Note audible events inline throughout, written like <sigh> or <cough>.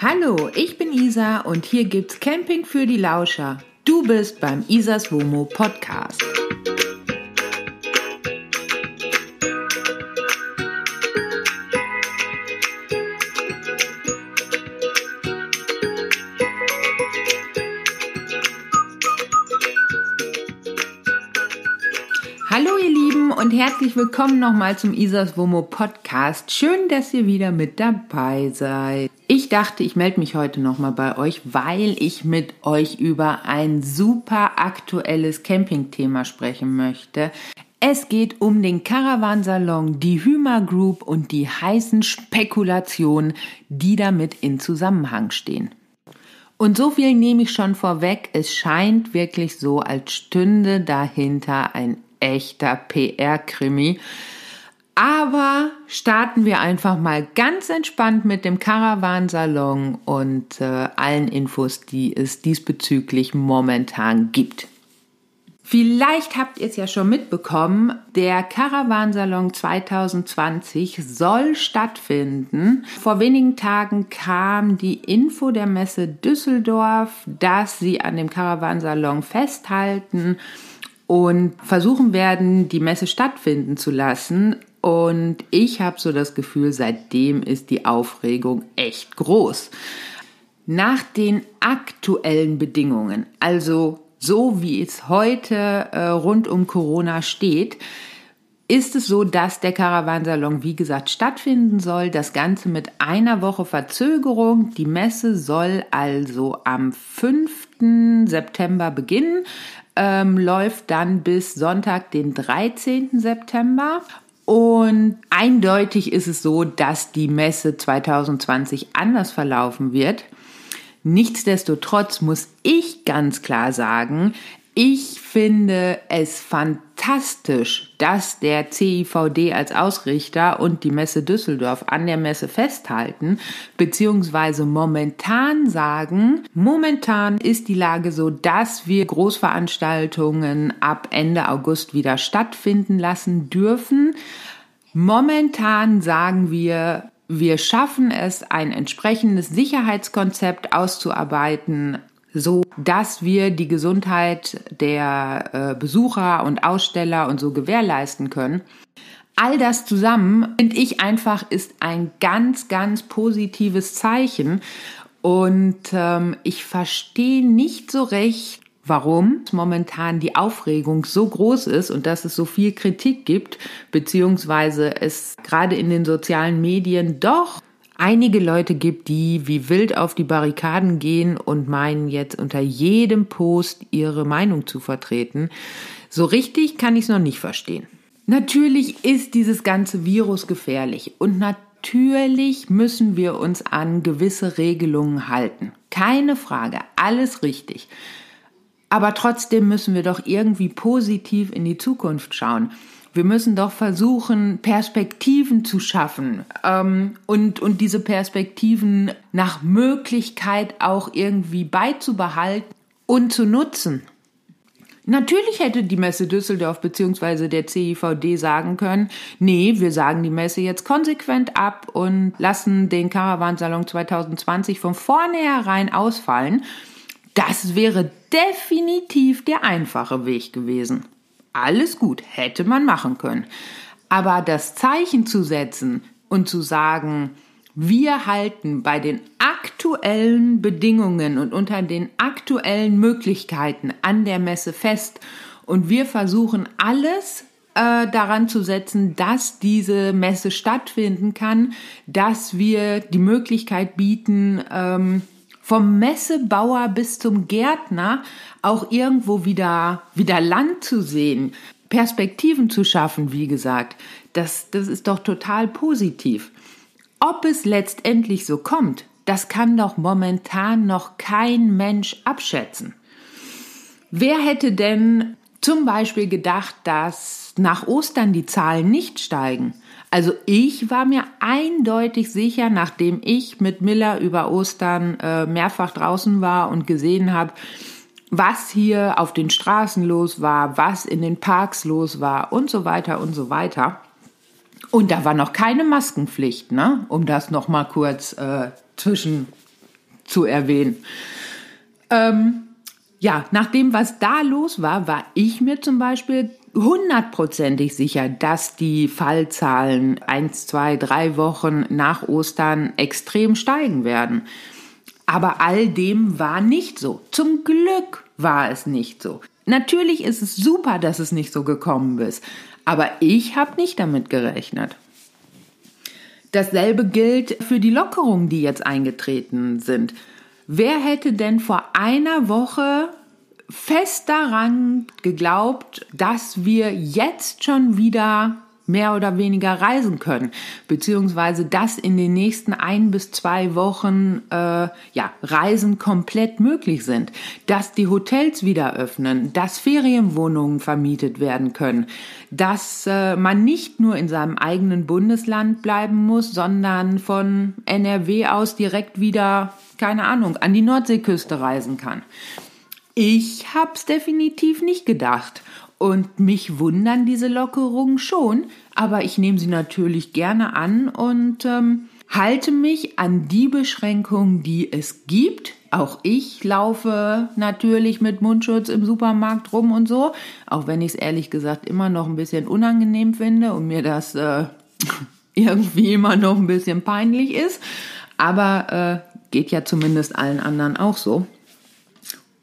Hallo, ich bin Isa und hier gibt's Camping für die Lauscher. Du bist beim Isas Womo Podcast. Herzlich willkommen nochmal zum Isas Womo Podcast. Schön, dass ihr wieder mit dabei seid. Ich dachte, ich melde mich heute nochmal bei euch, weil ich mit euch über ein super aktuelles Campingthema sprechen möchte. Es geht um den Caravansalon, die Hümer Group und die heißen Spekulationen, die damit in Zusammenhang stehen. Und so viel nehme ich schon vorweg. Es scheint wirklich so, als stünde dahinter ein echter PR-Krimi. Aber starten wir einfach mal ganz entspannt mit dem Caravansalon und äh, allen Infos, die es diesbezüglich momentan gibt. Vielleicht habt ihr es ja schon mitbekommen, der Caravansalon 2020 soll stattfinden. Vor wenigen Tagen kam die Info der Messe Düsseldorf, dass sie an dem Caravansalon festhalten und versuchen werden, die Messe stattfinden zu lassen. Und ich habe so das Gefühl, seitdem ist die Aufregung echt groß. Nach den aktuellen Bedingungen, also so wie es heute äh, rund um Corona steht, ist es so, dass der Caravansalon, wie gesagt, stattfinden soll. Das Ganze mit einer Woche Verzögerung. Die Messe soll also am 5. September beginnen ähm, läuft dann bis Sonntag, den 13. September. Und eindeutig ist es so, dass die Messe 2020 anders verlaufen wird. Nichtsdestotrotz muss ich ganz klar sagen, ich finde es fantastisch, dass der CIVD als Ausrichter und die Messe Düsseldorf an der Messe festhalten, beziehungsweise momentan sagen, momentan ist die Lage so, dass wir Großveranstaltungen ab Ende August wieder stattfinden lassen dürfen. Momentan sagen wir, wir schaffen es, ein entsprechendes Sicherheitskonzept auszuarbeiten, so dass wir die Gesundheit der äh, Besucher und Aussteller und so gewährleisten können. All das zusammen, finde ich einfach, ist ein ganz, ganz positives Zeichen. Und ähm, ich verstehe nicht so recht, warum momentan die Aufregung so groß ist und dass es so viel Kritik gibt, beziehungsweise es gerade in den sozialen Medien doch einige Leute gibt, die wie wild auf die Barrikaden gehen und meinen jetzt unter jedem Post ihre Meinung zu vertreten. So richtig kann ich es noch nicht verstehen. Natürlich ist dieses ganze Virus gefährlich und natürlich müssen wir uns an gewisse Regelungen halten. Keine Frage, alles richtig. Aber trotzdem müssen wir doch irgendwie positiv in die Zukunft schauen. Wir müssen doch versuchen, Perspektiven zu schaffen ähm, und, und diese Perspektiven nach Möglichkeit auch irgendwie beizubehalten und zu nutzen. Natürlich hätte die Messe Düsseldorf bzw. der CIVD sagen können, nee, wir sagen die Messe jetzt konsequent ab und lassen den Caravansalon 2020 von vornherein ausfallen. Das wäre definitiv der einfache Weg gewesen. Alles gut, hätte man machen können. Aber das Zeichen zu setzen und zu sagen, wir halten bei den aktuellen Bedingungen und unter den aktuellen Möglichkeiten an der Messe fest und wir versuchen alles äh, daran zu setzen, dass diese Messe stattfinden kann, dass wir die Möglichkeit bieten, ähm, vom Messebauer bis zum Gärtner auch irgendwo wieder, wieder Land zu sehen, Perspektiven zu schaffen, wie gesagt. Das, das ist doch total positiv. Ob es letztendlich so kommt, das kann doch momentan noch kein Mensch abschätzen. Wer hätte denn zum Beispiel gedacht, dass nach Ostern die Zahlen nicht steigen? Also ich war mir eindeutig sicher, nachdem ich mit Miller über Ostern äh, mehrfach draußen war und gesehen habe, was hier auf den Straßen los war, was in den Parks los war und so weiter und so weiter. Und da war noch keine Maskenpflicht, ne? um das noch mal kurz äh, zwischen zu erwähnen. Ähm, ja, nach dem, was da los war, war ich mir zum Beispiel hundertprozentig sicher, dass die Fallzahlen eins, zwei, drei Wochen nach Ostern extrem steigen werden. Aber all dem war nicht so. Zum Glück war es nicht so. Natürlich ist es super, dass es nicht so gekommen ist, aber ich habe nicht damit gerechnet. Dasselbe gilt für die Lockerungen, die jetzt eingetreten sind. Wer hätte denn vor einer Woche fest daran geglaubt, dass wir jetzt schon wieder mehr oder weniger reisen können, beziehungsweise dass in den nächsten ein bis zwei Wochen äh, ja Reisen komplett möglich sind, dass die Hotels wieder öffnen, dass Ferienwohnungen vermietet werden können, dass äh, man nicht nur in seinem eigenen Bundesland bleiben muss, sondern von NRW aus direkt wieder keine Ahnung an die Nordseeküste reisen kann. Ich hab's definitiv nicht gedacht. Und mich wundern diese Lockerungen schon, aber ich nehme sie natürlich gerne an und ähm, halte mich an die Beschränkungen, die es gibt. Auch ich laufe natürlich mit Mundschutz im Supermarkt rum und so, auch wenn ich es ehrlich gesagt immer noch ein bisschen unangenehm finde und mir das äh, <laughs> irgendwie immer noch ein bisschen peinlich ist. Aber äh, geht ja zumindest allen anderen auch so.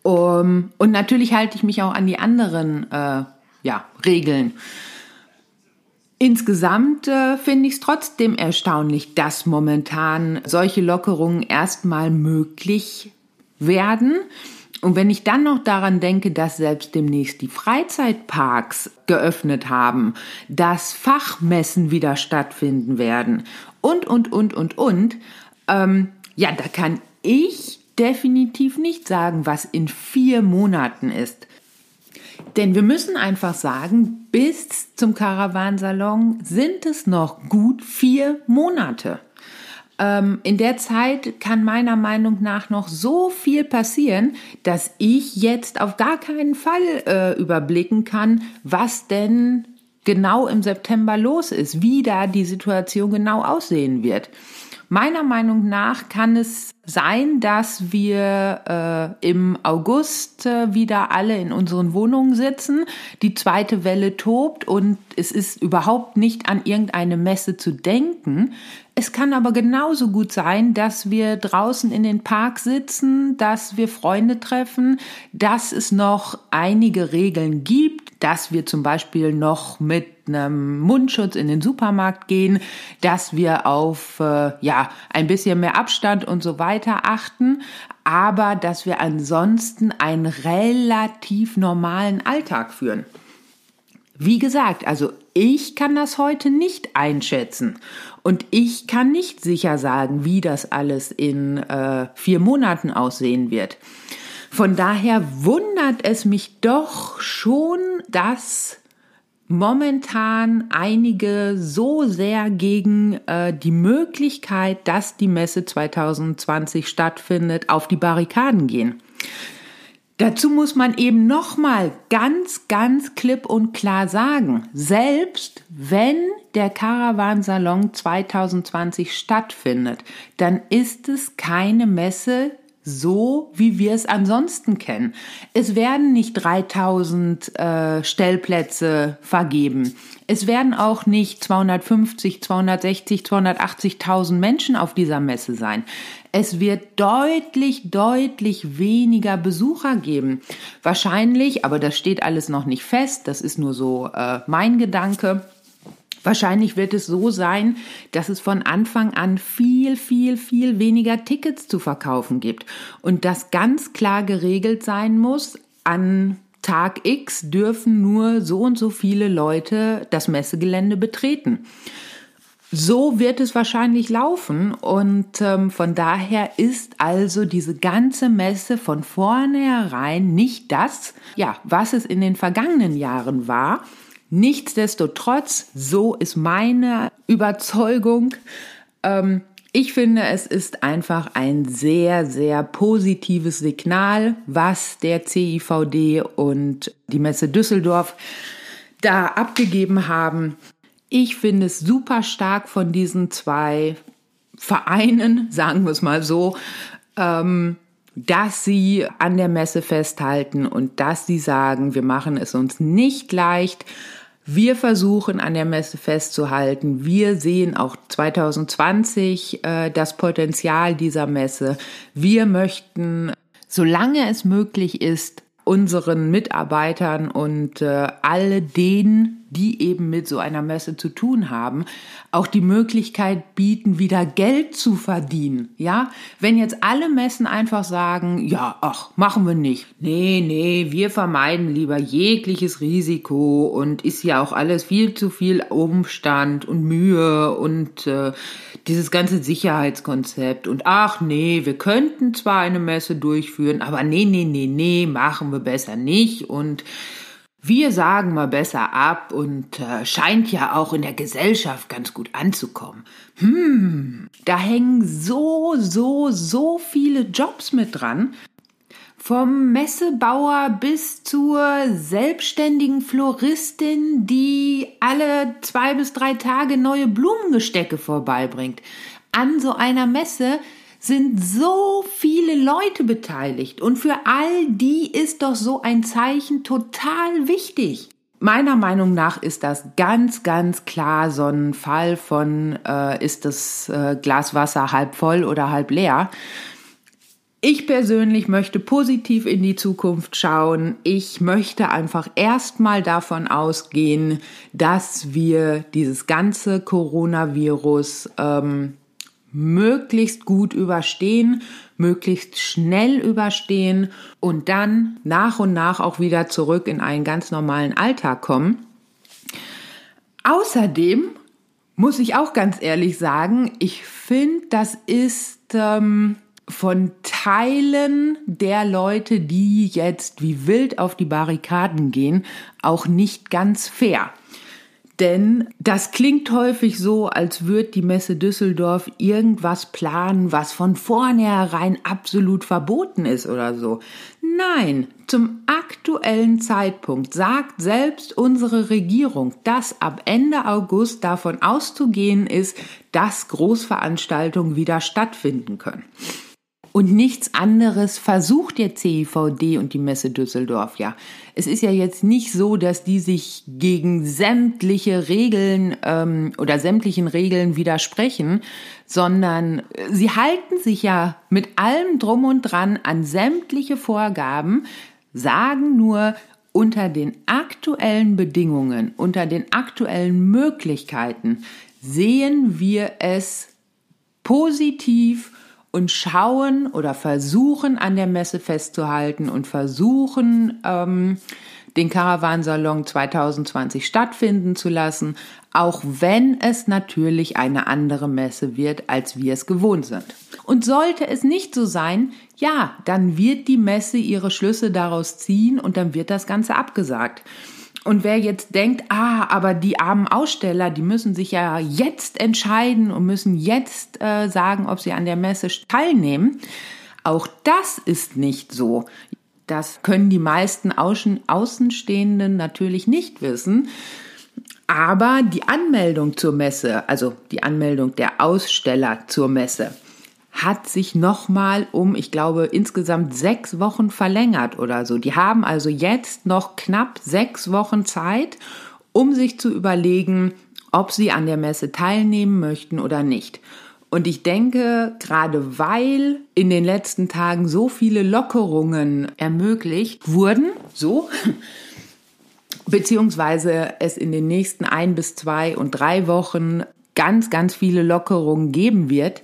Um, und natürlich halte ich mich auch an die anderen äh, ja, Regeln. Insgesamt äh, finde ich es trotzdem erstaunlich, dass momentan solche Lockerungen erstmal möglich werden. Und wenn ich dann noch daran denke, dass selbst demnächst die Freizeitparks geöffnet haben, dass Fachmessen wieder stattfinden werden und, und, und, und, und, ähm, ja, da kann ich definitiv nicht sagen, was in vier Monaten ist. Denn wir müssen einfach sagen, bis zum Caravansalon sind es noch gut vier Monate. Ähm, in der Zeit kann meiner Meinung nach noch so viel passieren, dass ich jetzt auf gar keinen Fall äh, überblicken kann, was denn genau im September los ist, wie da die Situation genau aussehen wird. Meiner Meinung nach kann es sein, dass wir äh, im August äh, wieder alle in unseren Wohnungen sitzen, die zweite Welle tobt und es ist überhaupt nicht an irgendeine Messe zu denken. Es kann aber genauso gut sein, dass wir draußen in den Park sitzen, dass wir Freunde treffen, dass es noch einige Regeln gibt, dass wir zum Beispiel noch mit einem Mundschutz in den Supermarkt gehen, dass wir auf äh, ja ein bisschen mehr Abstand und so weiter achten, aber dass wir ansonsten einen relativ normalen Alltag führen. Wie gesagt, also ich kann das heute nicht einschätzen und ich kann nicht sicher sagen, wie das alles in äh, vier Monaten aussehen wird. Von daher wundert es mich doch schon, dass momentan einige so sehr gegen äh, die Möglichkeit, dass die Messe 2020 stattfindet, auf die Barrikaden gehen. Dazu muss man eben nochmal ganz, ganz klipp und klar sagen, selbst wenn der Caravansalon 2020 stattfindet, dann ist es keine Messe, so, wie wir es ansonsten kennen. Es werden nicht 3000 äh, Stellplätze vergeben. Es werden auch nicht 250, 260, 280.000 Menschen auf dieser Messe sein. Es wird deutlich, deutlich weniger Besucher geben. Wahrscheinlich, aber das steht alles noch nicht fest, das ist nur so äh, mein Gedanke Wahrscheinlich wird es so sein, dass es von Anfang an viel, viel, viel weniger Tickets zu verkaufen gibt und das ganz klar geregelt sein muss, an Tag X dürfen nur so und so viele Leute das Messegelände betreten. So wird es wahrscheinlich laufen und ähm, von daher ist also diese ganze Messe von vornherein nicht das, ja, was es in den vergangenen Jahren war, Nichtsdestotrotz, so ist meine Überzeugung, ähm, ich finde, es ist einfach ein sehr, sehr positives Signal, was der CIVD und die Messe Düsseldorf da abgegeben haben. Ich finde es super stark von diesen zwei Vereinen, sagen wir es mal so, ähm, dass sie an der Messe festhalten und dass sie sagen, wir machen es uns nicht leicht. Wir versuchen an der Messe festzuhalten. Wir sehen auch 2020 äh, das Potenzial dieser Messe. Wir möchten, solange es möglich ist, unseren Mitarbeitern und äh, alle denen, die eben mit so einer Messe zu tun haben, auch die Möglichkeit bieten, wieder Geld zu verdienen. Ja, wenn jetzt alle Messen einfach sagen, ja, ach, machen wir nicht. Nee, nee, wir vermeiden lieber jegliches Risiko und ist ja auch alles viel zu viel Umstand und Mühe und äh, dieses ganze Sicherheitskonzept und ach nee, wir könnten zwar eine Messe durchführen, aber nee, nee, nee, nee, machen wir besser nicht und wir sagen mal besser ab und äh, scheint ja auch in der Gesellschaft ganz gut anzukommen. Hm, da hängen so, so, so viele Jobs mit dran. Vom Messebauer bis zur selbstständigen Floristin, die alle zwei bis drei Tage neue Blumengestecke vorbeibringt. An so einer Messe sind so viele Leute beteiligt und für all die ist doch so ein Zeichen total wichtig. Meiner Meinung nach ist das ganz, ganz klar so ein Fall von, äh, ist das äh, Glas Wasser halb voll oder halb leer. Ich persönlich möchte positiv in die Zukunft schauen. Ich möchte einfach erstmal davon ausgehen, dass wir dieses ganze Coronavirus ähm, möglichst gut überstehen, möglichst schnell überstehen und dann nach und nach auch wieder zurück in einen ganz normalen Alltag kommen. Außerdem muss ich auch ganz ehrlich sagen, ich finde, das ist ähm, von Teilen der Leute, die jetzt wie wild auf die Barrikaden gehen, auch nicht ganz fair. Denn das klingt häufig so, als würde die Messe Düsseldorf irgendwas planen, was von vornherein absolut verboten ist oder so. Nein, zum aktuellen Zeitpunkt sagt selbst unsere Regierung, dass ab Ende August davon auszugehen ist, dass Großveranstaltungen wieder stattfinden können. Und nichts anderes versucht der CIVD und die Messe Düsseldorf ja. Es ist ja jetzt nicht so, dass die sich gegen sämtliche Regeln ähm, oder sämtlichen Regeln widersprechen, sondern sie halten sich ja mit allem drum und dran an sämtliche Vorgaben, sagen nur, unter den aktuellen Bedingungen, unter den aktuellen Möglichkeiten sehen wir es positiv und schauen oder versuchen an der Messe festzuhalten und versuchen ähm, den Caravansalon 2020 stattfinden zu lassen, auch wenn es natürlich eine andere Messe wird, als wir es gewohnt sind. Und sollte es nicht so sein, ja, dann wird die Messe ihre Schlüsse daraus ziehen und dann wird das Ganze abgesagt. Und wer jetzt denkt, ah, aber die armen Aussteller, die müssen sich ja jetzt entscheiden und müssen jetzt äh, sagen, ob sie an der Messe teilnehmen, auch das ist nicht so. Das können die meisten Außen Außenstehenden natürlich nicht wissen. Aber die Anmeldung zur Messe, also die Anmeldung der Aussteller zur Messe, hat sich nochmal um, ich glaube, insgesamt sechs Wochen verlängert oder so. Die haben also jetzt noch knapp sechs Wochen Zeit, um sich zu überlegen, ob sie an der Messe teilnehmen möchten oder nicht. Und ich denke, gerade weil in den letzten Tagen so viele Lockerungen ermöglicht wurden, so, <laughs> beziehungsweise es in den nächsten ein bis zwei und drei Wochen ganz, ganz viele Lockerungen geben wird,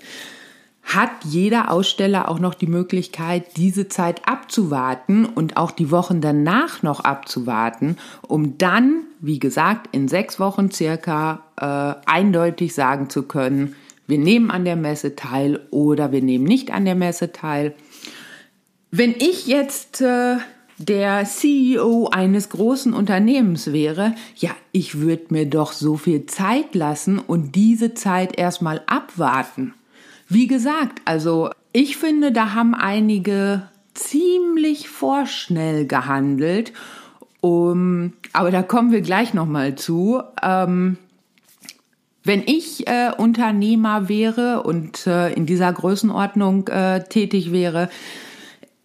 hat jeder Aussteller auch noch die Möglichkeit, diese Zeit abzuwarten und auch die Wochen danach noch abzuwarten, um dann, wie gesagt, in sechs Wochen circa äh, eindeutig sagen zu können, wir nehmen an der Messe teil oder wir nehmen nicht an der Messe teil. Wenn ich jetzt äh, der CEO eines großen Unternehmens wäre, ja, ich würde mir doch so viel Zeit lassen und diese Zeit erstmal abwarten. Wie gesagt, also ich finde, da haben einige ziemlich vorschnell gehandelt. Um, aber da kommen wir gleich nochmal zu. Ähm, Wenn ich äh, Unternehmer wäre und äh, in dieser Größenordnung äh, tätig wäre,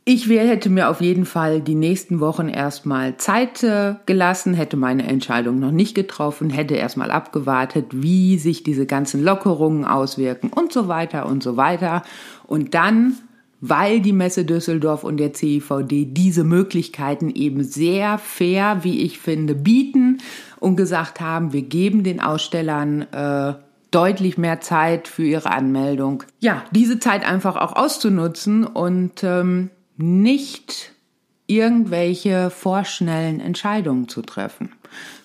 ich hätte mir auf jeden Fall die nächsten Wochen erstmal Zeit äh, gelassen, hätte meine Entscheidung noch nicht getroffen, hätte erstmal abgewartet, wie sich diese ganzen Lockerungen auswirken und so weiter und so weiter. Und dann, weil die Messe Düsseldorf und der CIVD diese Möglichkeiten eben sehr fair, wie ich finde, bieten und gesagt haben, wir geben den Ausstellern äh, deutlich mehr Zeit für ihre Anmeldung. Ja, diese Zeit einfach auch auszunutzen und ähm, nicht irgendwelche vorschnellen Entscheidungen zu treffen.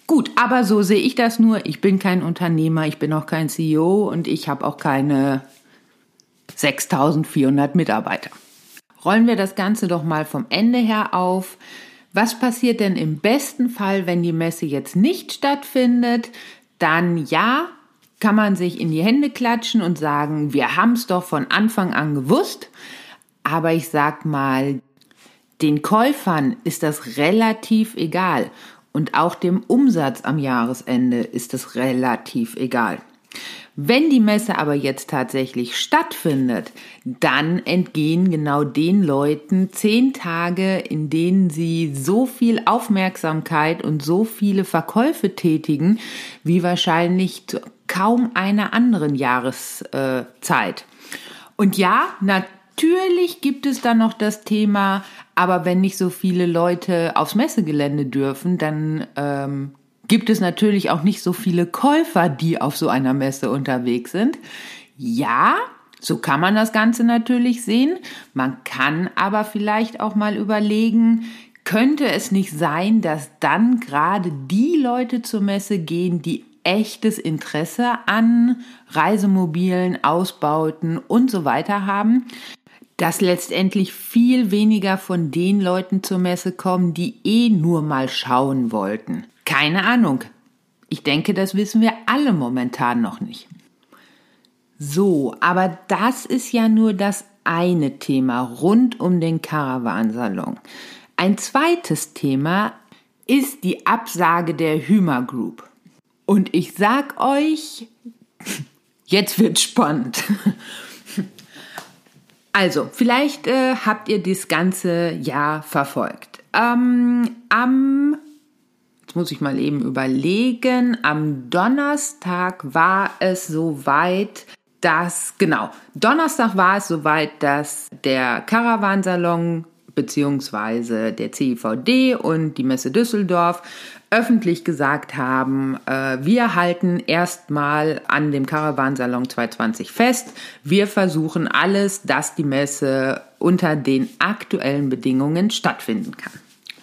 Gut, aber so sehe ich das nur. Ich bin kein Unternehmer, ich bin auch kein CEO und ich habe auch keine 6400 Mitarbeiter. Rollen wir das Ganze doch mal vom Ende her auf. Was passiert denn im besten Fall, wenn die Messe jetzt nicht stattfindet? Dann ja, kann man sich in die Hände klatschen und sagen, wir haben es doch von Anfang an gewusst. Aber ich sag mal, den Käufern ist das relativ egal und auch dem Umsatz am Jahresende ist es relativ egal. Wenn die Messe aber jetzt tatsächlich stattfindet, dann entgehen genau den Leuten zehn Tage, in denen sie so viel Aufmerksamkeit und so viele Verkäufe tätigen, wie wahrscheinlich zu kaum einer anderen Jahreszeit. Und ja, natürlich Natürlich gibt es dann noch das Thema, aber wenn nicht so viele Leute aufs Messegelände dürfen, dann ähm, gibt es natürlich auch nicht so viele Käufer, die auf so einer Messe unterwegs sind. Ja, so kann man das Ganze natürlich sehen. Man kann aber vielleicht auch mal überlegen, könnte es nicht sein, dass dann gerade die Leute zur Messe gehen, die echtes Interesse an Reisemobilen, Ausbauten und so weiter haben, dass letztendlich viel weniger von den Leuten zur Messe kommen, die eh nur mal schauen wollten. Keine Ahnung. Ich denke, das wissen wir alle momentan noch nicht. So, aber das ist ja nur das eine Thema rund um den Caravansalon. Ein zweites Thema ist die Absage der Hümer Group. Und ich sag euch, <laughs> jetzt wird spannend. Also, vielleicht äh, habt ihr das ganze Jahr verfolgt. Ähm, am, jetzt muss ich mal eben überlegen, am Donnerstag war es soweit, dass, genau, Donnerstag war es soweit, dass der Caravansalon beziehungsweise der CIVD und die Messe Düsseldorf öffentlich gesagt haben, äh, wir halten erstmal an dem Caravansalon 220 fest. Wir versuchen alles, dass die Messe unter den aktuellen Bedingungen stattfinden kann.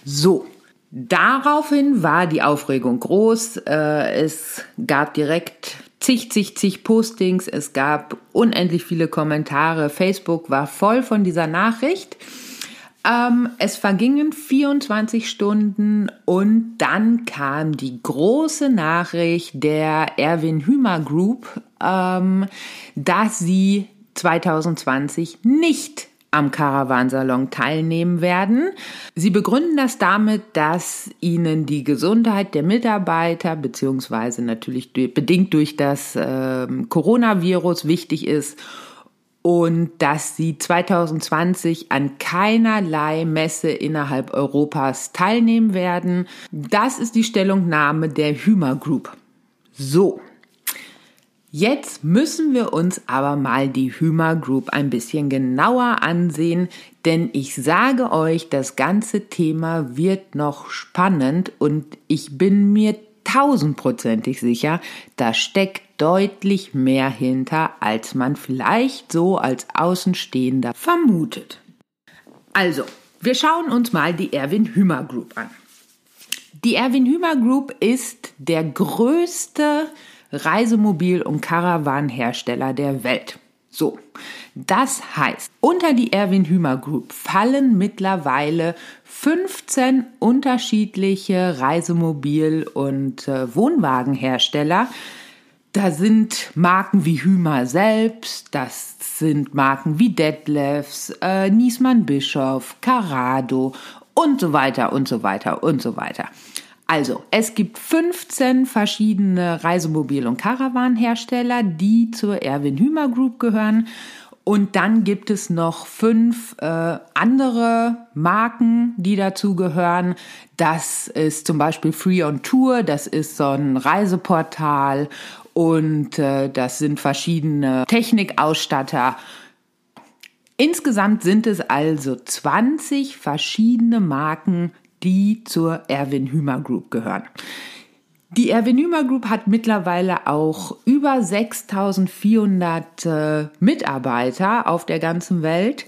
So. Daraufhin war die Aufregung groß. Äh, es gab direkt zig, zig, zig Postings. Es gab unendlich viele Kommentare. Facebook war voll von dieser Nachricht. Ähm, es vergingen 24 Stunden und dann kam die große Nachricht der Erwin Hümer Group, ähm, dass sie 2020 nicht am Caravansalon teilnehmen werden. Sie begründen das damit, dass ihnen die Gesundheit der Mitarbeiter beziehungsweise natürlich bedingt durch das äh, Coronavirus wichtig ist und dass sie 2020 an keinerlei Messe innerhalb Europas teilnehmen werden. Das ist die Stellungnahme der Hümer Group. So. Jetzt müssen wir uns aber mal die Hümer Group ein bisschen genauer ansehen, denn ich sage euch, das ganze Thema wird noch spannend und ich bin mir tausendprozentig sicher, da steckt deutlich mehr hinter, als man vielleicht so als Außenstehender vermutet. Also, wir schauen uns mal die Erwin Hümer Group an. Die Erwin Hümer Group ist der größte Reisemobil- und Caravan-Hersteller der Welt. So, das heißt, unter die Erwin Hümer Group fallen mittlerweile 15 unterschiedliche Reisemobil- und äh, Wohnwagenhersteller. Da sind Marken wie Hümer selbst, das sind Marken wie Detlefs, äh, Niesmann Bischof, Carado und so weiter und so weiter und so weiter. Also, es gibt 15 verschiedene Reisemobil- und Caravan-Hersteller, die zur Erwin Hümer Group gehören. Und dann gibt es noch fünf äh, andere Marken, die dazu gehören. Das ist zum Beispiel Free on Tour, das ist so ein Reiseportal und äh, das sind verschiedene Technikausstatter. Insgesamt sind es also 20 verschiedene Marken, die zur Erwin Hümer Group gehören. Die Erwin Hümer Group hat mittlerweile auch über 6400 äh, Mitarbeiter auf der ganzen Welt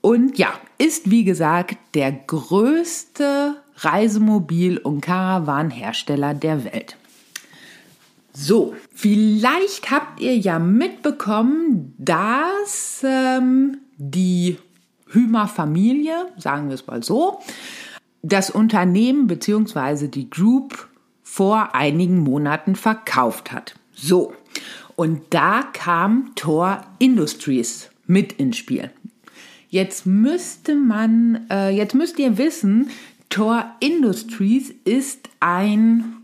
und ja, ist wie gesagt der größte Reisemobil- und Caravan-Hersteller der Welt. So, vielleicht habt ihr ja mitbekommen, dass ähm, die Hümer Familie, sagen wir es mal so, das Unternehmen bzw. die Group vor einigen Monaten verkauft hat. So, und da kam Tor Industries mit ins Spiel. Jetzt müsste man, äh, jetzt müsst ihr wissen, Tor Industries ist ein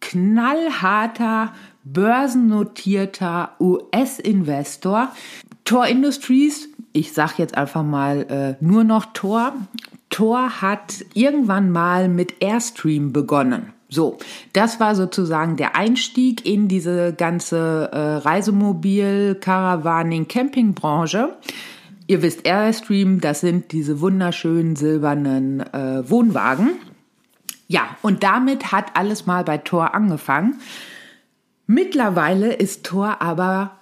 knallharter, börsennotierter US-Investor. Tor Industries, ich sage jetzt einfach mal äh, nur noch Tor, Tor hat irgendwann mal mit Airstream begonnen. So, das war sozusagen der Einstieg in diese ganze äh, Reisemobil, Caravaning, Campingbranche. Ihr wisst, Airstream, das sind diese wunderschönen silbernen äh, Wohnwagen. Ja, und damit hat alles mal bei Tor angefangen. Mittlerweile ist Tor aber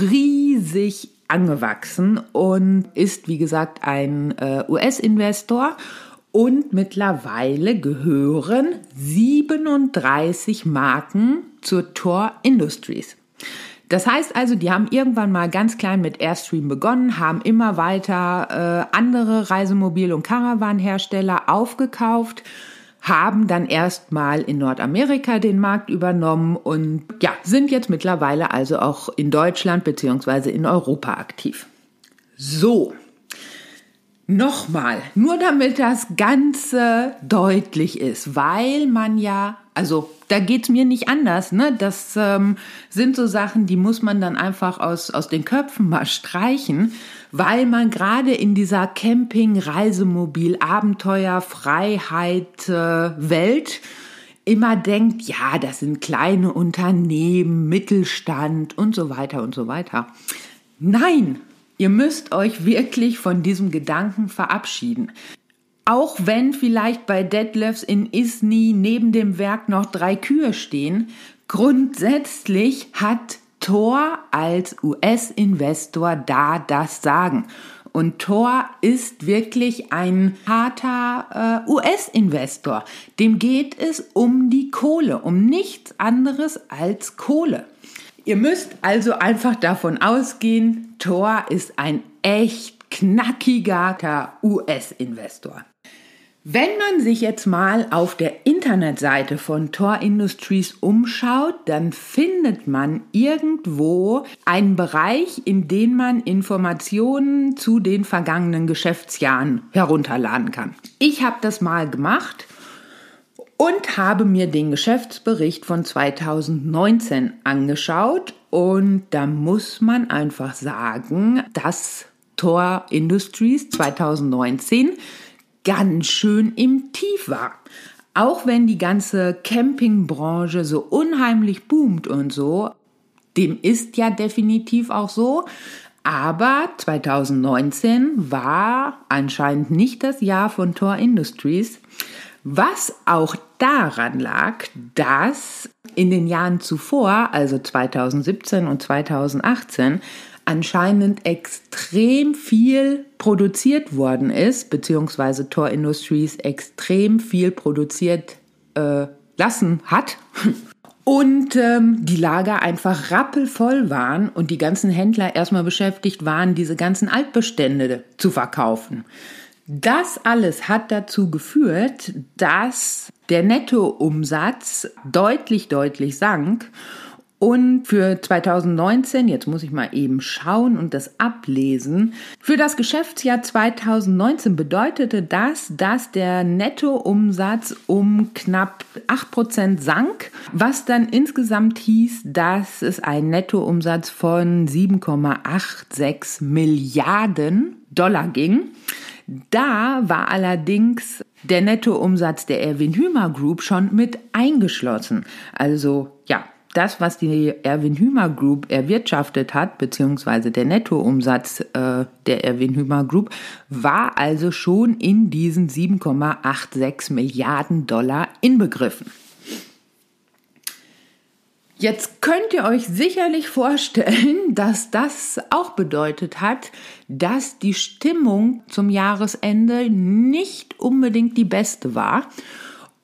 riesig angewachsen und ist, wie gesagt, ein äh, US-Investor. Und mittlerweile gehören 37 Marken zur Tor Industries. Das heißt also, die haben irgendwann mal ganz klein mit Airstream begonnen, haben immer weiter äh, andere Reisemobil- und Caravan-Hersteller aufgekauft haben dann erstmal in Nordamerika den Markt übernommen und ja, sind jetzt mittlerweile also auch in Deutschland beziehungsweise in Europa aktiv. So, nochmal, nur damit das Ganze deutlich ist, weil man ja, also da geht's mir nicht anders, ne? Das ähm, sind so Sachen, die muss man dann einfach aus, aus den Köpfen mal streichen weil man gerade in dieser Camping, Reisemobil, Abenteuer, Freiheit, äh, Welt immer denkt, ja, das sind kleine Unternehmen, Mittelstand und so weiter und so weiter. Nein, ihr müsst euch wirklich von diesem Gedanken verabschieden. Auch wenn vielleicht bei Detlefs in Isny neben dem Werk noch drei Kühe stehen, grundsätzlich hat Tor als US-Investor da das Sagen. Und Tor ist wirklich ein harter äh, US-Investor. Dem geht es um die Kohle, um nichts anderes als Kohle. Ihr müsst also einfach davon ausgehen, Tor ist ein echt knackiger US-Investor. Wenn man sich jetzt mal auf der Internetseite von Tor Industries umschaut, dann findet man irgendwo einen Bereich, in dem man Informationen zu den vergangenen Geschäftsjahren herunterladen kann. Ich habe das mal gemacht und habe mir den Geschäftsbericht von 2019 angeschaut und da muss man einfach sagen, dass Tor Industries 2019 ganz schön im Tief war. Auch wenn die ganze Campingbranche so unheimlich boomt und so, dem ist ja definitiv auch so. Aber 2019 war anscheinend nicht das Jahr von Tor Industries, was auch daran lag, dass in den Jahren zuvor, also 2017 und 2018, anscheinend extrem viel produziert worden ist, beziehungsweise Tor Industries extrem viel produziert äh, lassen hat. <laughs> Und ähm, die Lager einfach rappelvoll waren und die ganzen Händler erstmal beschäftigt waren, diese ganzen Altbestände zu verkaufen. Das alles hat dazu geführt, dass der Nettoumsatz deutlich, deutlich sank Und für 2019, jetzt muss ich mal eben schauen und das ablesen, für das Geschäftsjahr 2019 bedeutete das, dass der Nettoumsatz um knapp 8% sank, was dann insgesamt hieß, dass es ein Nettoumsatz von 7,86 Milliarden Dollar ging. Da war allerdings der Nettoumsatz der Erwin Hümer Group schon mit eingeschlossen. Also ja, das, was die Erwin Hümer Group erwirtschaftet hat, beziehungsweise der Nettoumsatz äh, der Erwin Hümer Group, war also schon in diesen 7,86 Milliarden Dollar inbegriffen. Jetzt könnt ihr euch sicherlich vorstellen, <laughs> dass das auch bedeutet hat, dass die Stimmung zum Jahresende nicht unbedingt die beste war.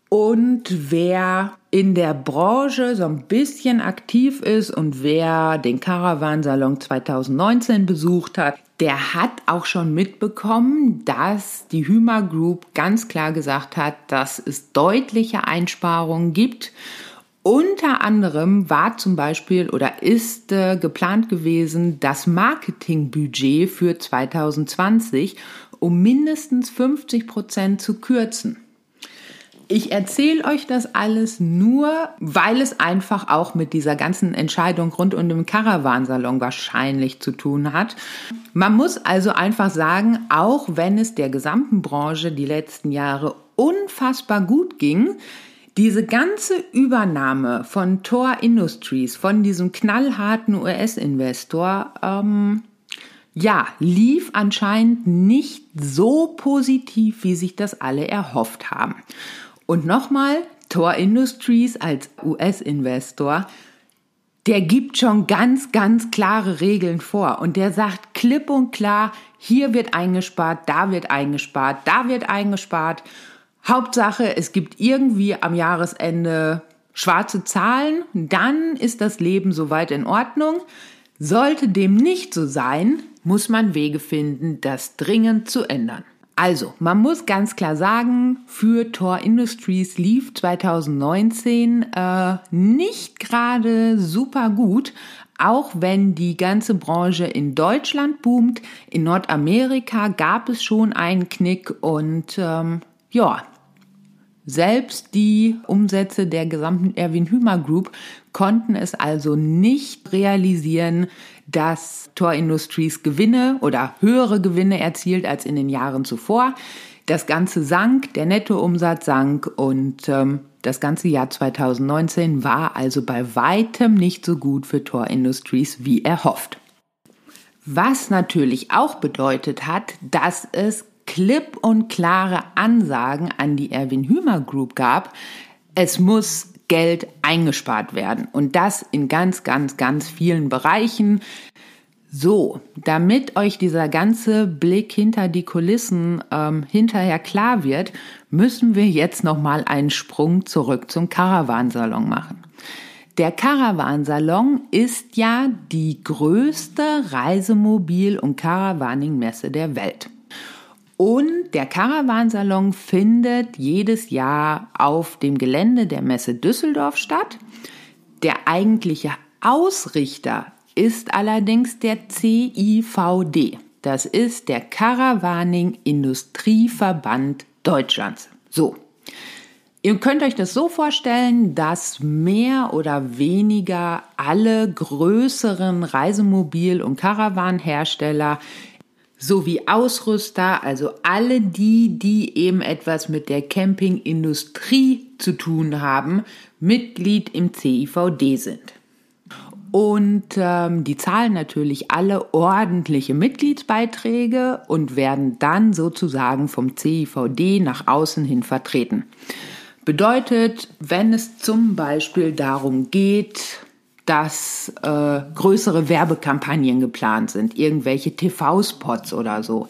Und wer in der Branche so ein bisschen aktiv ist und wer den Caravansalon 2019 besucht hat, der hat auch schon mitbekommen, dass die Hümer Group ganz klar gesagt hat, dass es deutliche Einsparungen gibt. Unter anderem war zum Beispiel oder ist äh, geplant gewesen, das Marketingbudget für 2020 um mindestens 50 Prozent zu kürzen. Ich erzähle euch das alles nur, weil es einfach auch mit dieser ganzen Entscheidung rund um den Caravansalon wahrscheinlich zu tun hat. Man muss also einfach sagen, auch wenn es der gesamten Branche die letzten Jahre unfassbar gut ging, diese ganze Übernahme von Tor Industries, von diesem knallharten US-Investor, ähm, ja, lief anscheinend nicht so positiv, wie sich das alle erhofft haben. Und nochmal, Tor Industries als US-Investor, der gibt schon ganz, ganz klare Regeln vor und der sagt klipp und klar, hier wird eingespart, da wird eingespart, da wird eingespart. Hauptsache, es gibt irgendwie am Jahresende schwarze Zahlen, dann ist das Leben soweit in Ordnung. Sollte dem nicht so sein, muss man Wege finden, das dringend zu ändern. Also, man muss ganz klar sagen, für Tor Industries lief 2019 äh, nicht gerade super gut, auch wenn die ganze Branche in Deutschland boomt. In Nordamerika gab es schon einen Knick und ähm, ja, selbst die Umsätze der gesamten Erwin Hümer Group konnten es also nicht realisieren, dass Tor Industries Gewinne oder höhere Gewinne erzielt als in den Jahren zuvor. Das Ganze sank, der Nettoumsatz sank und ähm, das ganze Jahr 2019 war also bei weitem nicht so gut für Tor Industries wie erhofft. Was natürlich auch bedeutet hat, dass es klipp und klare Ansagen an die Erwin Hümer Group gab, es muss Geld eingespart werden und das in ganz, ganz, ganz vielen Bereichen. So, damit euch dieser ganze Blick hinter die Kulissen ähm, hinterher klar wird, müssen wir jetzt noch mal einen Sprung zurück zum Caravansalon machen. Der Caravansalon ist ja die größte Reisemobil- und Caravaning-Messe der Welt. Und der Caravansalon findet jedes Jahr auf dem Gelände der Messe Düsseldorf statt. Der eigentliche Ausrichter ist allerdings der CIVD. Das ist der Caravaning Industrieverband Deutschlands. So. Ihr könnt euch das so vorstellen, dass mehr oder weniger alle größeren Reisemobil- und Caravanhersteller sowie Ausrüster, also alle die, die eben etwas mit der Campingindustrie zu tun haben, Mitglied im CIVD sind. Und ähm, die zahlen natürlich alle ordentliche Mitgliedsbeiträge und werden dann sozusagen vom CIVD nach außen hin vertreten. Bedeutet, wenn es zum Beispiel darum geht, dass äh, größere Werbekampagnen geplant sind, irgendwelche TV-Spots oder so,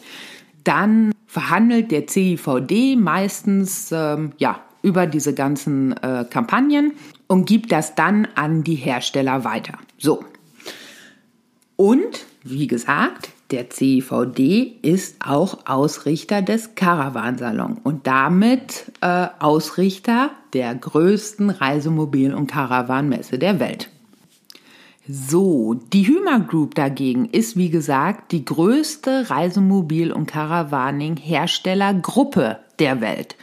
dann verhandelt der CIVD meistens ähm, ja über diese ganzen äh, Kampagnen und gibt das dann an die Hersteller weiter. So. Und wie gesagt, der CIVD ist auch Ausrichter des Caravansalon und damit äh, Ausrichter der größten Reisemobil- und Caravanmesse der Welt. So, die Hümer Group dagegen ist wie gesagt die größte Reisemobil- und Caravaning-Herstellergruppe der Welt.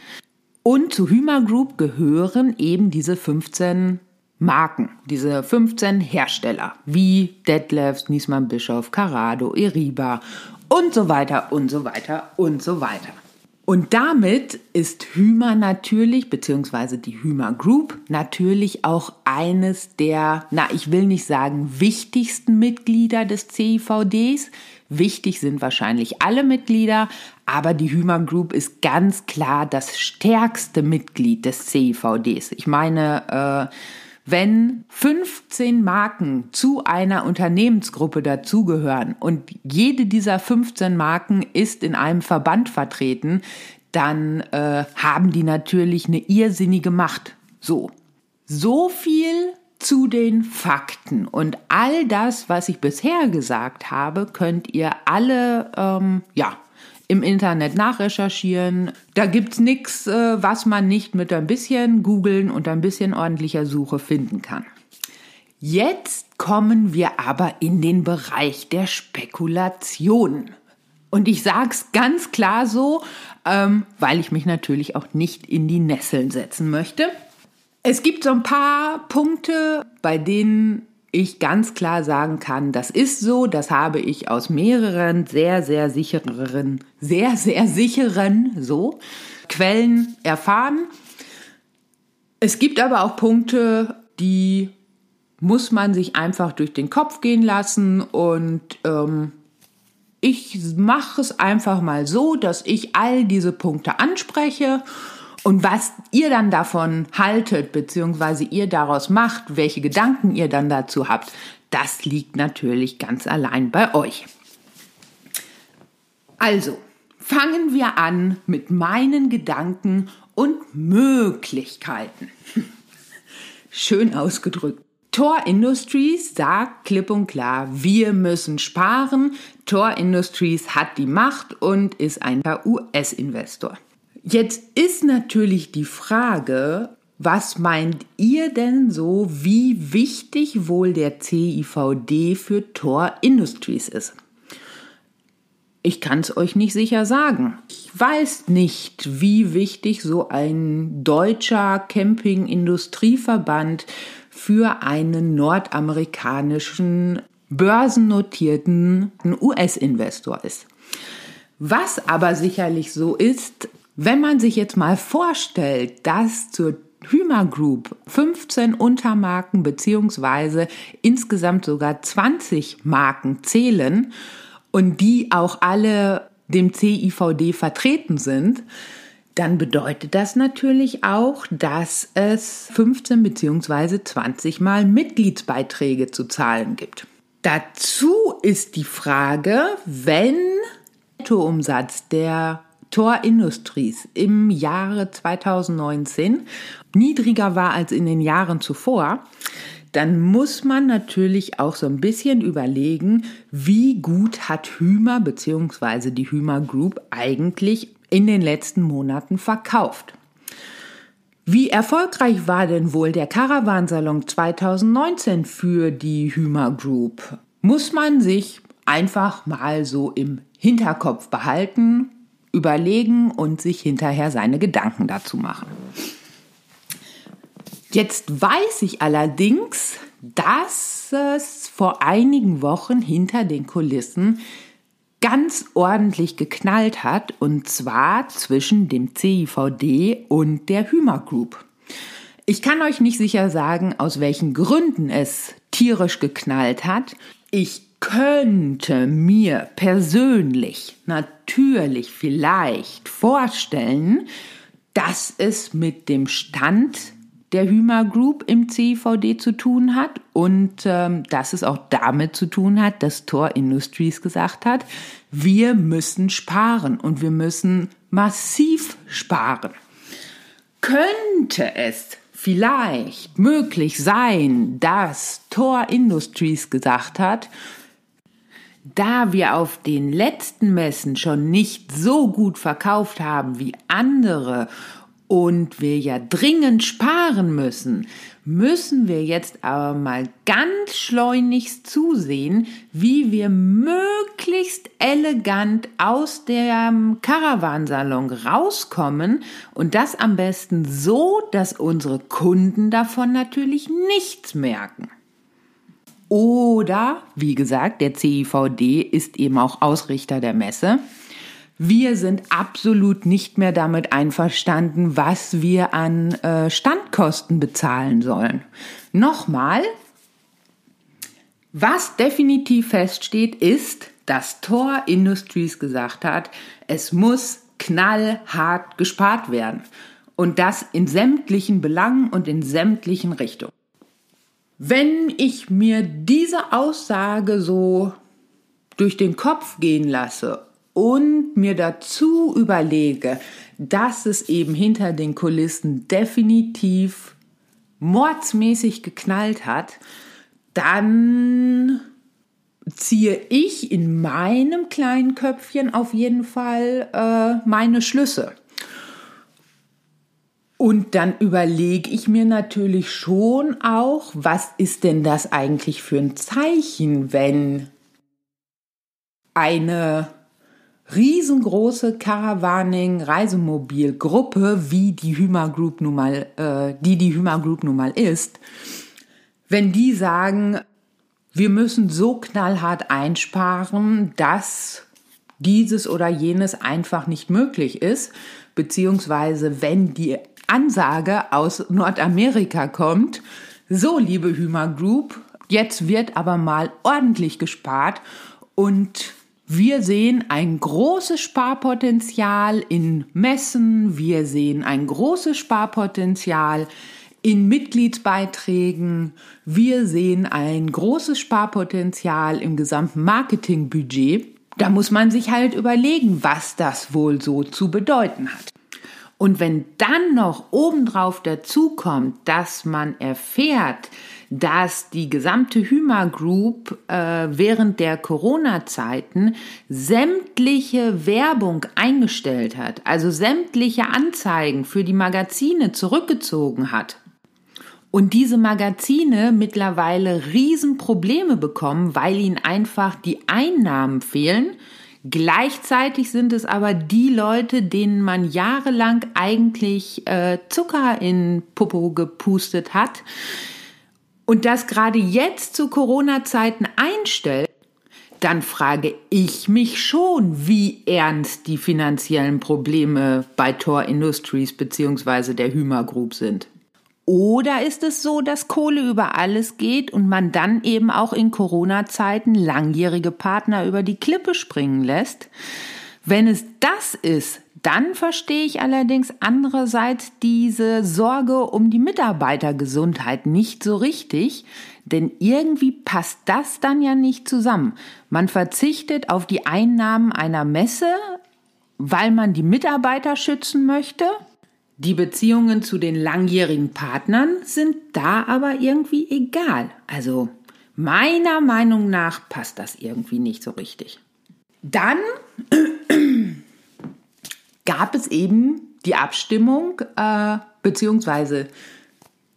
Und zu Hümer Group gehören eben diese 15 Marken, diese 15 Hersteller, wie Detlefs, Niesmann Bischof, Carado, Eriba und so weiter und so weiter und so weiter. Und damit ist Hümer natürlich, beziehungsweise die Hümer Group, natürlich auch eines der, na, ich will nicht sagen wichtigsten Mitglieder des CIVDs. Wichtig sind wahrscheinlich alle Mitglieder, aber die Hümer Group ist ganz klar das stärkste Mitglied des CIVDs. Ich meine, äh, wenn 15 Marken zu einer Unternehmensgruppe dazugehören und jede dieser 15 Marken ist in einem Verband vertreten, dann äh, haben die natürlich eine irrsinnige Macht. So. So viel zu den Fakten. Und all das, was ich bisher gesagt habe, könnt ihr alle, ähm, ja, im Internet nachrecherchieren. Da gibt's nichts, äh, was man nicht mit ein bisschen googeln und ein bisschen ordentlicher Suche finden kann. Jetzt kommen wir aber in den Bereich der Spekulation. Und ich sag's ganz klar so, ähm, weil ich mich natürlich auch nicht in die Nesseln setzen möchte. Es gibt so ein paar Punkte, bei denen ich ganz klar sagen kann, das ist so, das habe ich aus mehreren sehr, sehr sicheren, sehr, sehr sicheren, so, Quellen erfahren. Es gibt aber auch Punkte, die muss man sich einfach durch den Kopf gehen lassen und ähm, ich mache es einfach mal so, dass ich all diese Punkte anspreche und was ihr dann davon haltet, beziehungsweise ihr daraus macht, welche Gedanken ihr dann dazu habt, das liegt natürlich ganz allein bei euch. Also, fangen wir an mit meinen Gedanken und Möglichkeiten. <laughs> Schön ausgedrückt. Tor Industries sagt klipp und klar, wir müssen sparen. Tor Industries hat die Macht und ist ein US-Investor. Jetzt ist natürlich die Frage, was meint ihr denn so, wie wichtig wohl der CIVD für Tor Industries ist? Ich kann es euch nicht sicher sagen. Ich weiß nicht, wie wichtig so ein deutscher Camping-Industrieverband für einen nordamerikanischen börsennotierten US-Investor ist. Was aber sicherlich so ist, wenn man sich jetzt mal vorstellt, dass zur Hümer Group 15 Untermarken beziehungsweise insgesamt sogar 20 Marken zählen und die auch alle dem CIVD vertreten sind, dann bedeutet das natürlich auch, dass es 15 beziehungsweise 20 Mal Mitgliedsbeiträge zu zahlen gibt. Dazu ist die Frage, wenn der Nettoumsatz der Tor Industries im Jahre 2019 niedriger war als in den Jahren zuvor, dann muss man natürlich auch so ein bisschen überlegen, wie gut hat Hümer bzw. die Hümer Group eigentlich in den letzten Monaten verkauft. Wie erfolgreich war denn wohl der Caravansalon 2019 für die Hümer Group? Muss man sich einfach mal so im Hinterkopf behalten überlegen und sich hinterher seine Gedanken dazu machen. Jetzt weiß ich allerdings, dass es vor einigen Wochen hinter den Kulissen ganz ordentlich geknallt hat, und zwar zwischen dem CIVD und der Hümer Group. Ich kann euch nicht sicher sagen, aus welchen Gründen es tierisch geknallt hat. Ich könnte mir persönlich natürlich vielleicht vorstellen, dass es mit dem Stand der Hümer Group im CVD zu tun hat und ähm, dass es auch damit zu tun hat, dass Tor Industries gesagt hat, wir müssen sparen und wir müssen massiv sparen. Könnte es vielleicht möglich sein, dass Tor Industries gesagt hat, da wir auf den letzten Messen schon nicht so gut verkauft haben wie andere und wir ja dringend sparen müssen, müssen wir jetzt aber mal ganz schleunigst zusehen, wie wir möglichst elegant aus dem Caravansalon rauskommen und das am besten so, dass unsere Kunden davon natürlich nichts merken. Oder, wie gesagt, der CIVD ist eben auch Ausrichter der Messe. Wir sind absolut nicht mehr damit einverstanden, was wir an äh, Standkosten bezahlen sollen. Nochmal, was definitiv feststeht, ist, dass Tor Industries gesagt hat, es muss knallhart gespart werden. Und das in sämtlichen Belangen und in sämtlichen Richtungen. Wenn ich mir diese Aussage so durch den Kopf gehen lasse und mir dazu überlege, dass es eben hinter den Kulissen definitiv mordsmäßig geknallt hat, dann ziehe ich in meinem kleinen Köpfchen auf jeden Fall äh, meine Schlüsse. Und dann überlege ich mir natürlich schon auch, was ist denn das eigentlich für ein Zeichen, wenn eine riesengroße Caravaning-Reisemobilgruppe, wie die Hümer Group nun mal, äh, die die Hümer Group nun mal ist, wenn die sagen, wir müssen so knallhart einsparen, dass dieses oder jenes einfach nicht möglich ist, beziehungsweise wenn die Ansage aus Nordamerika kommt, so liebe Hümer Group, jetzt wird aber mal ordentlich gespart und wir sehen ein großes Sparpotenzial in Messen, wir sehen ein großes Sparpotenzial in Mitgliedsbeiträgen, wir sehen ein großes Sparpotenzial im gesamten Marketingbudget. Da muss man sich halt überlegen, was das wohl so zu bedeuten hat. Und wenn dann noch obendrauf dazu kommt, dass man erfährt, dass die gesamte Hyma Group äh, während der Corona-Zeiten sämtliche Werbung eingestellt hat, also sämtliche Anzeigen für die Magazine zurückgezogen hat, und diese Magazine mittlerweile Riesenprobleme bekommen, weil ihnen einfach die Einnahmen fehlen, Gleichzeitig sind es aber die Leute, denen man jahrelang eigentlich äh, Zucker in Popo gepustet hat und das gerade jetzt zu Corona-Zeiten einstellt, dann frage ich mich schon, wie ernst die finanziellen Probleme bei Tor Industries bzw. der Hümer Group sind. Oder ist es so, dass Kohle über alles geht und man dann eben auch in Corona-Zeiten langjährige Partner über die Klippe springen lässt? Wenn es das ist, dann verstehe ich allerdings andererseits diese Sorge um die Mitarbeitergesundheit nicht so richtig, denn irgendwie passt das dann ja nicht zusammen. Man verzichtet auf die Einnahmen einer Messe, weil man die Mitarbeiter schützen möchte, die Beziehungen zu den langjährigen Partnern sind da aber irgendwie egal. Also meiner Meinung nach passt das irgendwie nicht so richtig. Dann <clears throat> gab es eben die Abstimmung, äh, beziehungsweise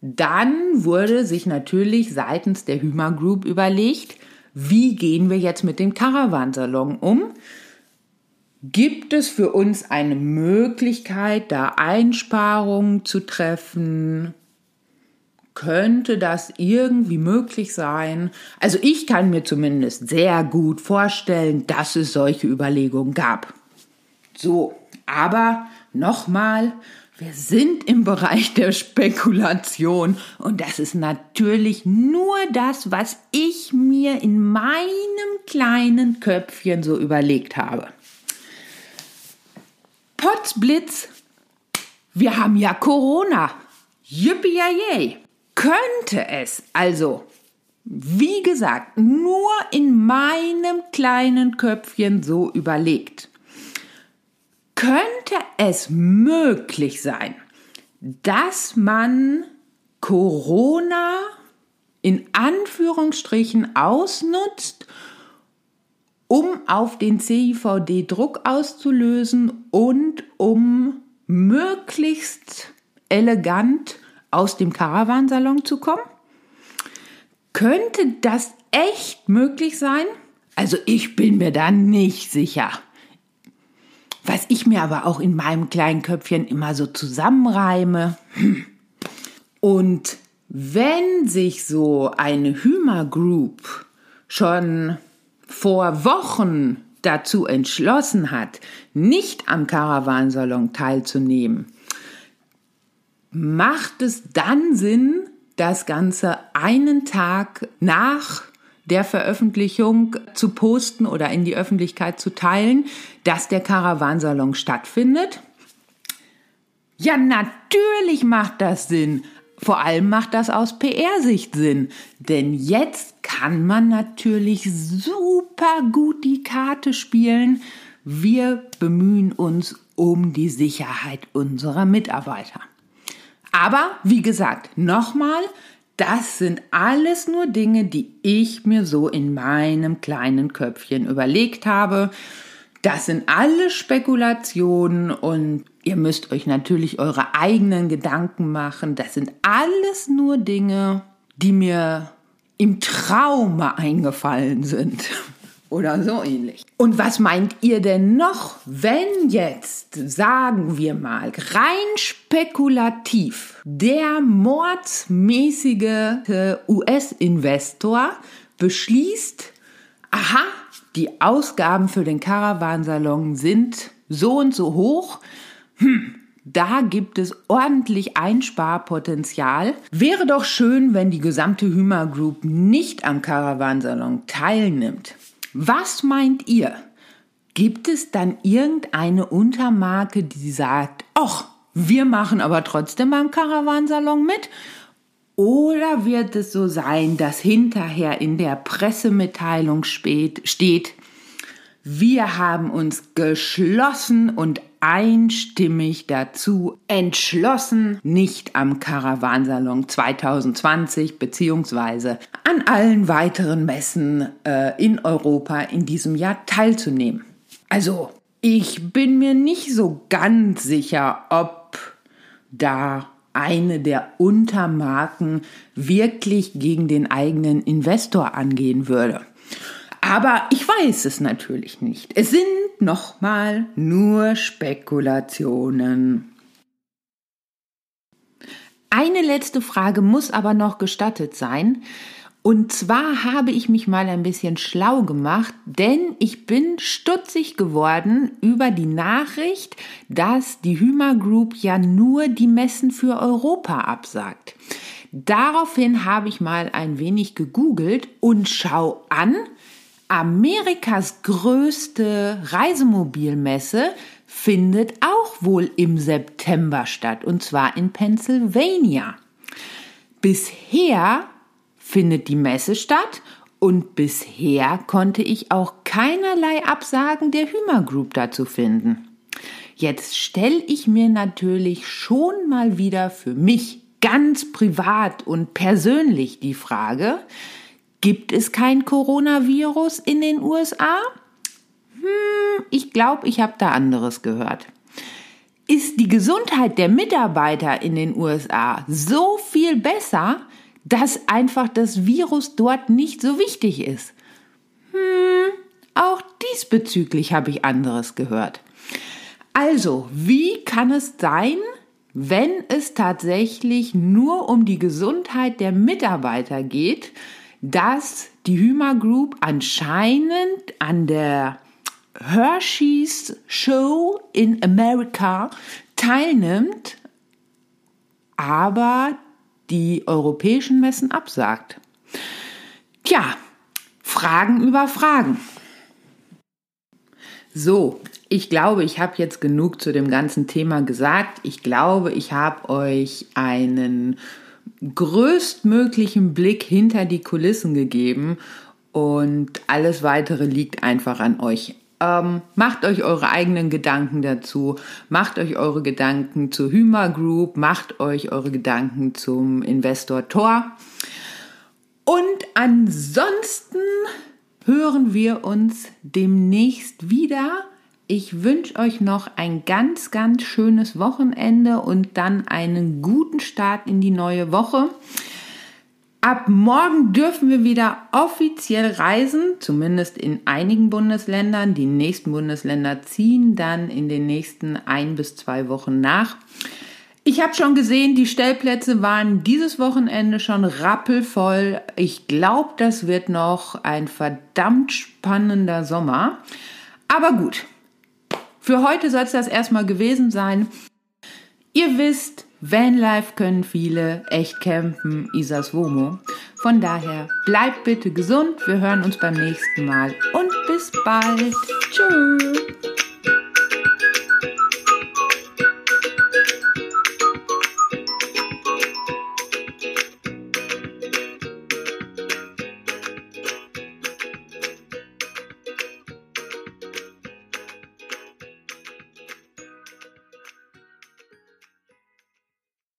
dann wurde sich natürlich seitens der Hümer Group überlegt, wie gehen wir jetzt mit dem Caravansalon um? Gibt es für uns eine Möglichkeit, da Einsparungen zu treffen? Könnte das irgendwie möglich sein? Also ich kann mir zumindest sehr gut vorstellen, dass es solche Überlegungen gab. So, aber nochmal, wir sind im Bereich der Spekulation und das ist natürlich nur das, was ich mir in meinem kleinen Köpfchen so überlegt habe. Potzblitz, wir haben ja Corona. Yippie Könnte es also, wie gesagt, nur in meinem kleinen Köpfchen so überlegt, könnte es möglich sein, dass man Corona in Anführungsstrichen ausnutzt, um auf den CIVD Druck auszulösen und um möglichst elegant aus dem Caravansalon zu kommen? Könnte das echt möglich sein? Also ich bin mir da nicht sicher. Was ich mir aber auch in meinem kleinen Köpfchen immer so zusammenreime. Hm. Und wenn sich so eine Hümer Group schon vor Wochen dazu entschlossen hat, nicht am Caravansalon teilzunehmen, macht es dann Sinn, das Ganze einen Tag nach der Veröffentlichung zu posten oder in die Öffentlichkeit zu teilen, dass der Caravansalon stattfindet? Ja, natürlich macht das Sinn. Vor allem macht das aus PR-Sicht Sinn, denn jetzt kann man natürlich super gut die Karte spielen. Wir bemühen uns um die Sicherheit unserer Mitarbeiter. Aber wie gesagt, nochmal, das sind alles nur Dinge, die ich mir so in meinem kleinen Köpfchen überlegt habe. Das sind alle Spekulationen und ihr müsst euch natürlich eure eigenen Gedanken machen. Das sind alles nur Dinge, die mir im Traume eingefallen sind <laughs> oder so ähnlich. Und was meint ihr denn noch, wenn jetzt, sagen wir mal, rein spekulativ der mordsmäßige US-Investor beschließt, aha, die Ausgaben für den Caravansalon sind so und so hoch, hm, da gibt es ordentlich Einsparpotenzial. Wäre doch schön, wenn die gesamte Hümer Group nicht am Caravansalon teilnimmt. Was meint ihr? Gibt es dann irgendeine Untermarke, die sagt, ach, wir machen aber trotzdem beim Caravansalon mit? Oder wird es so sein, dass hinterher in der Pressemitteilung steht, wir haben uns geschlossen und einstimmig dazu entschlossen, nicht am Caravansalon 2020 beziehungsweise an allen weiteren Messen äh, in Europa in diesem Jahr teilzunehmen. Also, ich bin mir nicht so ganz sicher, ob da eine der Untermarken wirklich gegen den eigenen Investor angehen würde. Aber ich weiß es natürlich nicht. Es sind nochmal nur Spekulationen. Eine letzte Frage muss aber noch gestattet sein. Und zwar habe ich mich mal ein bisschen schlau gemacht, denn ich bin stutzig geworden über die Nachricht, dass die Hümer Group ja nur die Messen für Europa absagt. Daraufhin habe ich mal ein wenig gegoogelt und schau an, Amerikas größte Reisemobilmesse findet auch wohl im September statt, und zwar in Pennsylvania. Bisher findet die Messe statt und bisher konnte ich auch keinerlei Absagen der Hümer Group dazu finden. Jetzt stelle ich mir natürlich schon mal wieder für mich ganz privat und persönlich die Frage, Gibt es kein Coronavirus in den USA? Hm, ich glaube, ich habe da anderes gehört. Ist die Gesundheit der Mitarbeiter in den USA so viel besser, dass einfach das Virus dort nicht so wichtig ist? Hm, auch diesbezüglich habe ich anderes gehört. Also, wie kann es sein, wenn es tatsächlich nur um die Gesundheit der Mitarbeiter geht, dass die Hümer Group anscheinend an der Hershey's Show in America teilnimmt, aber die europäischen Messen absagt. Tja, Fragen über Fragen. So, ich glaube, ich habe jetzt genug zu dem ganzen Thema gesagt. Ich glaube, ich habe euch einen größtmöglichen Blick hinter die Kulissen gegeben und alles weitere liegt einfach an euch. Ähm, macht euch eure eigenen Gedanken dazu, macht euch eure Gedanken zur Hümer Group, macht euch eure Gedanken zum Investor Tor. Und ansonsten hören wir uns demnächst wieder Ich wünsche euch noch ein ganz, ganz schönes Wochenende und dann einen guten Start in die neue Woche. Ab morgen dürfen wir wieder offiziell reisen, zumindest in einigen Bundesländern. Die nächsten Bundesländer ziehen dann in den nächsten ein bis zwei Wochen nach. Ich habe schon gesehen, die Stellplätze waren dieses Wochenende schon rappelvoll. Ich glaube, das wird noch ein verdammt spannender Sommer. Aber gut, für heute soll es das erstmal gewesen sein. Ihr wisst, Vanlife können viele, echt campen, Isas Womo. Von daher bleibt bitte gesund, wir hören uns beim nächsten Mal und bis bald. Tschüss.